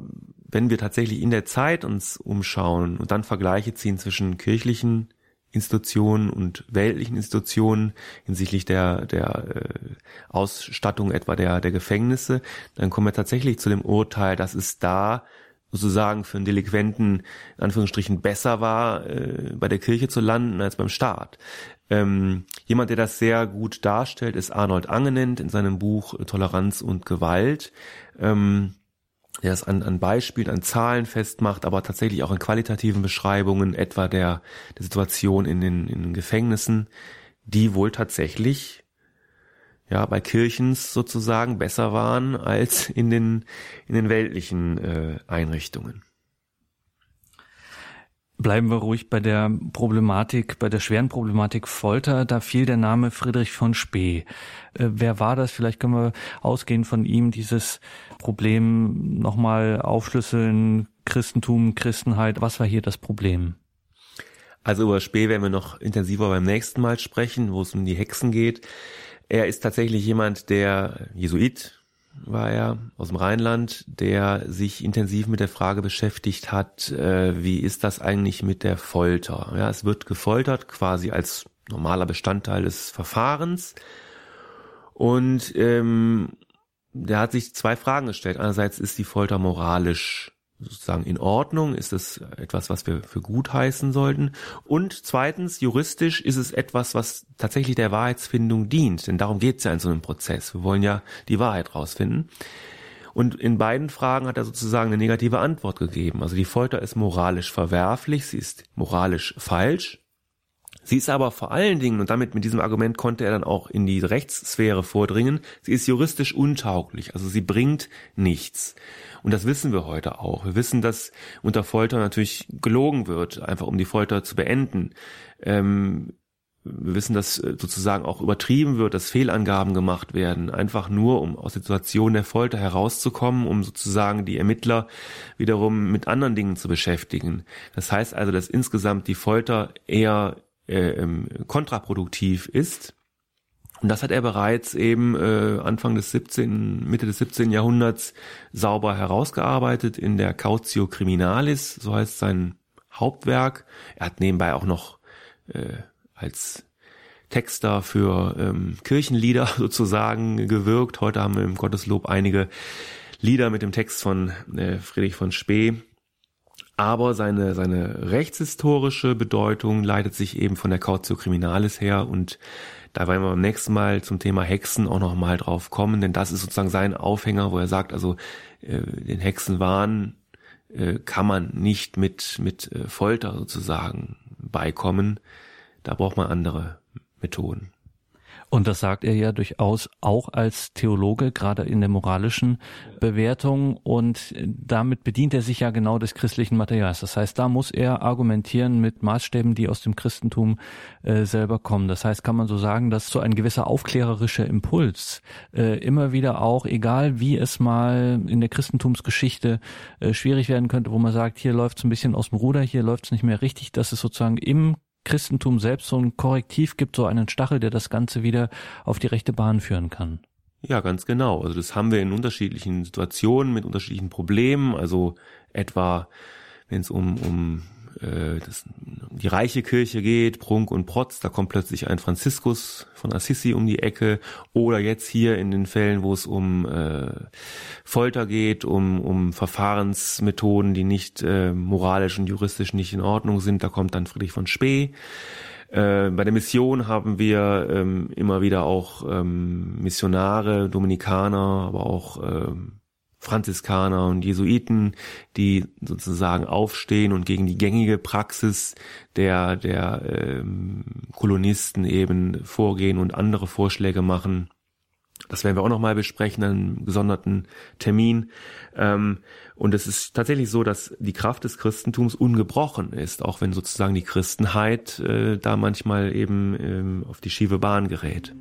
wenn wir tatsächlich in der Zeit uns umschauen und dann Vergleiche ziehen zwischen kirchlichen Institutionen und weltlichen Institutionen hinsichtlich der, der äh, Ausstattung etwa der, der Gefängnisse, dann kommen wir tatsächlich zu dem Urteil, dass es da sozusagen für einen Delinquenten in Anführungsstrichen besser war, äh, bei der Kirche zu landen als beim Staat. Ähm, jemand, der das sehr gut darstellt, ist Arnold Angenent in seinem Buch Toleranz und Gewalt. Ähm, der es an, an Beispielen, an Zahlen festmacht, aber tatsächlich auch in qualitativen Beschreibungen, etwa der, der Situation in den, in den Gefängnissen, die wohl tatsächlich ja, bei Kirchens sozusagen besser waren als in den, in den weltlichen äh, Einrichtungen. Bleiben wir ruhig bei der Problematik, bei der schweren Problematik Folter. Da fiel der Name Friedrich von Spee. Äh, wer war das? Vielleicht können wir ausgehend von ihm dieses Problem nochmal aufschlüsseln. Christentum, Christenheit. Was war hier das Problem? Also über Spee werden wir noch intensiver beim nächsten Mal sprechen, wo es um die Hexen geht. Er ist tatsächlich jemand, der Jesuit war er aus dem Rheinland, der sich intensiv mit der Frage beschäftigt hat, äh, wie ist das eigentlich mit der Folter? Ja, es wird gefoltert quasi als normaler Bestandteil des Verfahrens. Und ähm, der hat sich zwei Fragen gestellt. Einerseits ist die Folter moralisch sozusagen in Ordnung? Ist es etwas, was wir für gut heißen sollten? Und zweitens, juristisch ist es etwas, was tatsächlich der Wahrheitsfindung dient. Denn darum geht es ja in so einem Prozess. Wir wollen ja die Wahrheit rausfinden. Und in beiden Fragen hat er sozusagen eine negative Antwort gegeben. Also die Folter ist moralisch verwerflich, sie ist moralisch falsch. Sie ist aber vor allen Dingen, und damit mit diesem Argument konnte er dann auch in die Rechtssphäre vordringen, sie ist juristisch untauglich, also sie bringt nichts. Und das wissen wir heute auch. Wir wissen, dass unter Folter natürlich gelogen wird, einfach um die Folter zu beenden. Ähm, wir wissen, dass äh, sozusagen auch übertrieben wird, dass Fehlangaben gemacht werden, einfach nur, um aus der Situation der Folter herauszukommen, um sozusagen die Ermittler wiederum mit anderen Dingen zu beschäftigen. Das heißt also, dass insgesamt die Folter eher äh, ähm, kontraproduktiv ist. Und das hat er bereits eben äh, Anfang des 17., Mitte des 17. Jahrhunderts sauber herausgearbeitet in der Cautio Criminalis, so heißt sein Hauptwerk. Er hat nebenbei auch noch äh, als Texter für ähm, Kirchenlieder sozusagen gewirkt. Heute haben wir im Gotteslob einige Lieder mit dem Text von äh, Friedrich von Spee. Aber seine, seine rechtshistorische Bedeutung leitet sich eben von der Cautio Criminalis her und da werden wir beim nächsten Mal zum Thema Hexen auch noch mal drauf kommen, denn das ist sozusagen sein Aufhänger, wo er sagt, also äh, den Hexenwahn äh, kann man nicht mit, mit äh, Folter sozusagen beikommen. Da braucht man andere Methoden. Und das sagt er ja durchaus auch als Theologe, gerade in der moralischen Bewertung. Und damit bedient er sich ja genau des christlichen Materials. Das heißt, da muss er argumentieren mit Maßstäben, die aus dem Christentum äh, selber kommen. Das heißt, kann man so sagen, dass so ein gewisser aufklärerischer Impuls äh, immer wieder auch, egal wie es mal in der Christentumsgeschichte äh, schwierig werden könnte, wo man sagt, hier läuft es ein bisschen aus dem Ruder, hier läuft es nicht mehr richtig, dass es sozusagen im Christentum selbst so ein Korrektiv gibt, so einen Stachel, der das Ganze wieder auf die rechte Bahn führen kann. Ja, ganz genau. Also das haben wir in unterschiedlichen Situationen mit unterschiedlichen Problemen. Also etwa, wenn es um, um äh, das, die reiche Kirche geht, Prunk und Protz, da kommt plötzlich ein Franziskus von Assisi um die Ecke oder jetzt hier in den Fällen, wo es um äh, Folter geht, um, um Verfahrensmethoden, die nicht äh, moralisch und juristisch nicht in Ordnung sind, da kommt dann Friedrich von Spee. Äh, bei der Mission haben wir ähm, immer wieder auch ähm, Missionare, Dominikaner, aber auch ähm, Franziskaner und Jesuiten, die sozusagen aufstehen und gegen die gängige Praxis der, der ähm, Kolonisten eben vorgehen und andere Vorschläge machen. Das werden wir auch nochmal besprechen, einen gesonderten Termin. Ähm, und es ist tatsächlich so, dass die Kraft des Christentums ungebrochen ist, auch wenn sozusagen die Christenheit äh, da manchmal eben ähm, auf die schiefe Bahn gerät.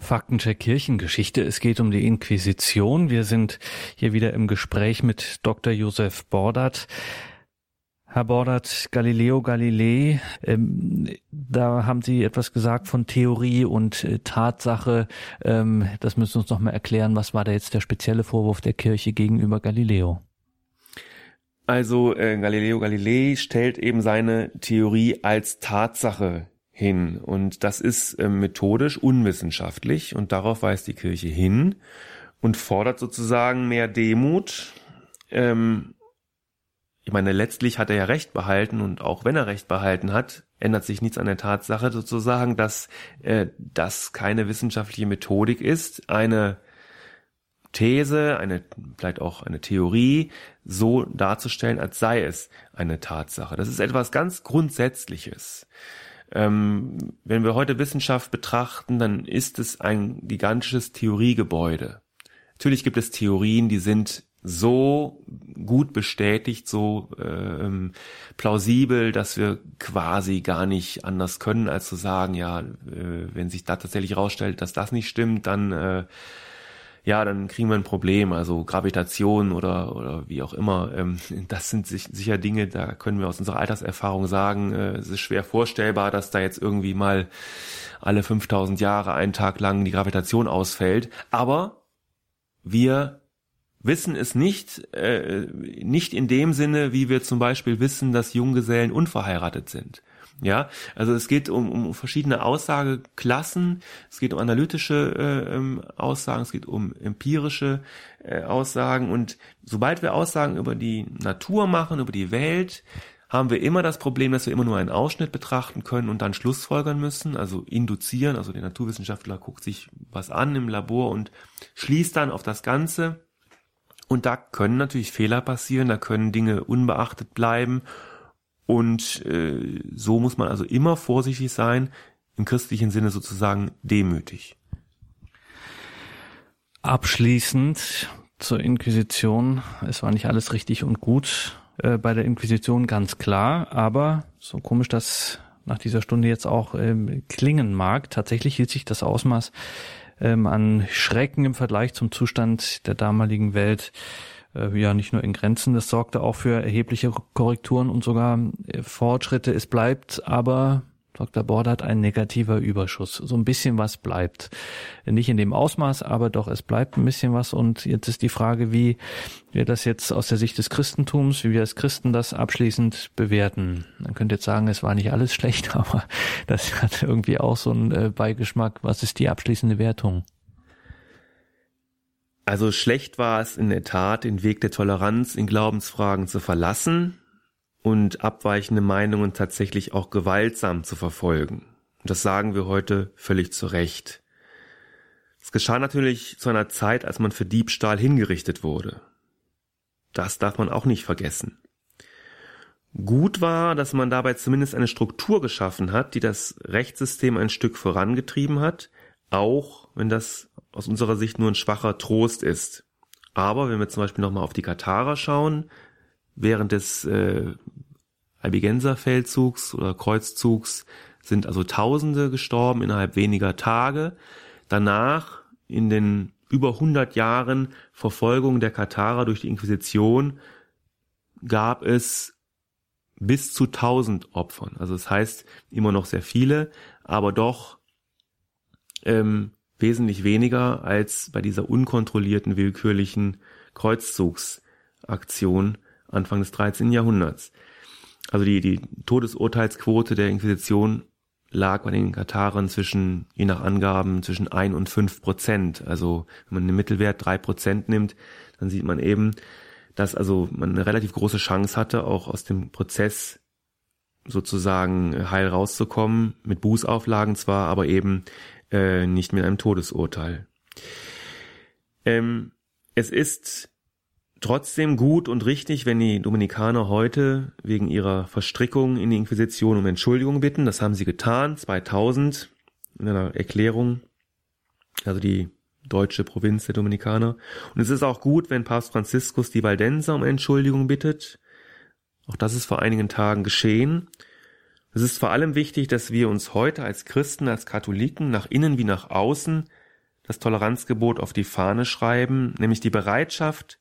Faktencheck Kirchengeschichte. Es geht um die Inquisition. Wir sind hier wieder im Gespräch mit Dr. Josef Bordert. Herr Bordert, Galileo Galilei, ähm, da haben Sie etwas gesagt von Theorie und äh, Tatsache. Ähm, das müssen Sie uns noch mal erklären. Was war da jetzt der spezielle Vorwurf der Kirche gegenüber Galileo? Also äh, Galileo Galilei stellt eben seine Theorie als Tatsache hin. Und das ist äh, methodisch unwissenschaftlich und darauf weist die Kirche hin und fordert sozusagen mehr Demut. Ähm, ich meine, letztlich hat er ja Recht behalten und auch wenn er Recht behalten hat, ändert sich nichts an der Tatsache sozusagen, dass äh, das keine wissenschaftliche Methodik ist, eine These, eine vielleicht auch eine Theorie so darzustellen, als sei es eine Tatsache. Das ist etwas ganz Grundsätzliches. Ähm, wenn wir heute Wissenschaft betrachten, dann ist es ein gigantisches Theoriegebäude. Natürlich gibt es Theorien, die sind so gut bestätigt, so ähm, plausibel, dass wir quasi gar nicht anders können, als zu sagen, ja, äh, wenn sich da tatsächlich herausstellt, dass das nicht stimmt, dann äh, ja, dann kriegen wir ein Problem, also Gravitation oder, oder wie auch immer. Ähm, das sind sicher Dinge, da können wir aus unserer Alterserfahrung sagen, äh, es ist schwer vorstellbar, dass da jetzt irgendwie mal alle 5000 Jahre einen Tag lang die Gravitation ausfällt. Aber wir wissen es nicht, äh, nicht in dem Sinne, wie wir zum Beispiel wissen, dass Junggesellen unverheiratet sind. Ja, also es geht um, um verschiedene Aussageklassen, es geht um analytische äh, ähm, Aussagen, es geht um empirische äh, Aussagen. Und sobald wir Aussagen über die Natur machen, über die Welt, haben wir immer das Problem, dass wir immer nur einen Ausschnitt betrachten können und dann Schlussfolgern müssen, also induzieren, also der Naturwissenschaftler guckt sich was an im Labor und schließt dann auf das Ganze. Und da können natürlich Fehler passieren, da können Dinge unbeachtet bleiben und äh, so muss man also immer vorsichtig sein, im christlichen Sinne sozusagen demütig. Abschließend zur Inquisition. Es war nicht alles richtig und gut äh, bei der Inquisition, ganz klar. Aber so komisch das nach dieser Stunde jetzt auch ähm, klingen mag, tatsächlich hielt sich das Ausmaß ähm, an Schrecken im Vergleich zum Zustand der damaligen Welt ja nicht nur in Grenzen, das sorgte auch für erhebliche Korrekturen und sogar äh, Fortschritte. Es bleibt aber Dr. Bordert ein negativer Überschuss. So ein bisschen was bleibt. Nicht in dem Ausmaß, aber doch es bleibt ein bisschen was. Und jetzt ist die Frage, wie wir das jetzt aus der Sicht des Christentums, wie wir als Christen das abschließend bewerten. Man könnte jetzt sagen, es war nicht alles schlecht, aber das hat irgendwie auch so einen äh, Beigeschmack. Was ist die abschließende Wertung? Also schlecht war es in der Tat, den Weg der Toleranz in Glaubensfragen zu verlassen und abweichende Meinungen tatsächlich auch gewaltsam zu verfolgen. Und das sagen wir heute völlig zu Recht. Es geschah natürlich zu einer Zeit, als man für Diebstahl hingerichtet wurde. Das darf man auch nicht vergessen. Gut war, dass man dabei zumindest eine Struktur geschaffen hat, die das Rechtssystem ein Stück vorangetrieben hat, auch wenn das aus unserer Sicht nur ein schwacher Trost ist. Aber wenn wir zum Beispiel nochmal auf die Katarer schauen, während des äh, Albigenser Feldzugs oder Kreuzzugs sind also Tausende gestorben innerhalb weniger Tage. Danach in den über 100 Jahren Verfolgung der Katarer durch die Inquisition gab es bis zu 1000 Opfern. Also das heißt immer noch sehr viele, aber doch ähm, wesentlich weniger als bei dieser unkontrollierten, willkürlichen Kreuzzugsaktion Anfang des 13. Jahrhunderts. Also die, die Todesurteilsquote der Inquisition lag bei den Katarern zwischen, je nach Angaben, zwischen ein und fünf Prozent. Also wenn man den Mittelwert drei Prozent nimmt, dann sieht man eben, dass also man eine relativ große Chance hatte, auch aus dem Prozess sozusagen heil rauszukommen, mit Bußauflagen zwar, aber eben äh, nicht mit einem Todesurteil. Ähm, es ist trotzdem gut und richtig, wenn die Dominikaner heute wegen ihrer Verstrickung in die Inquisition um Entschuldigung bitten. Das haben sie getan, 2000, in einer Erklärung, also die deutsche Provinz der Dominikaner. Und es ist auch gut, wenn Papst Franziskus die Valdenser um Entschuldigung bittet. Auch das ist vor einigen Tagen geschehen. Es ist vor allem wichtig, dass wir uns heute als Christen, als Katholiken nach innen wie nach außen das Toleranzgebot auf die Fahne schreiben, nämlich die Bereitschaft,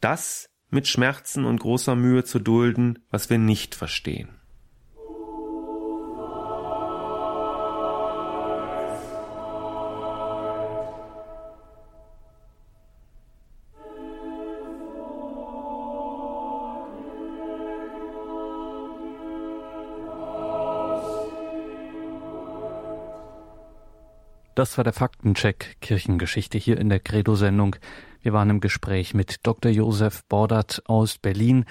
das mit Schmerzen und großer Mühe zu dulden, was wir nicht verstehen. Das war der Faktencheck Kirchengeschichte hier in der Credo-Sendung. Wir waren im Gespräch mit Dr. Josef Bordert aus Berlin.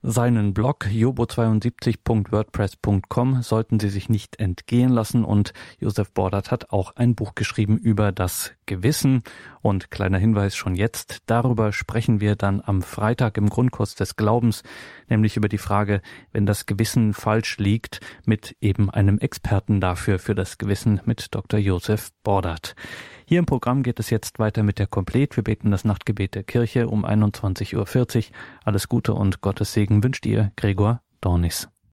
Seinen Blog jobo72.wordpress.com sollten Sie sich nicht entgehen lassen und Josef Bordert hat auch ein Buch geschrieben über das Gewissen und kleiner Hinweis schon jetzt, darüber sprechen wir dann am Freitag im Grundkurs des Glaubens, nämlich über die Frage, wenn das Gewissen falsch liegt, mit eben einem Experten dafür für das Gewissen mit Dr. Josef Bordert. Hier im Programm geht es jetzt weiter mit der Komplet. Wir beten das Nachtgebet der Kirche um 21.40 Uhr. Alles Gute und Gottes Segen wünscht ihr, Gregor Dornis.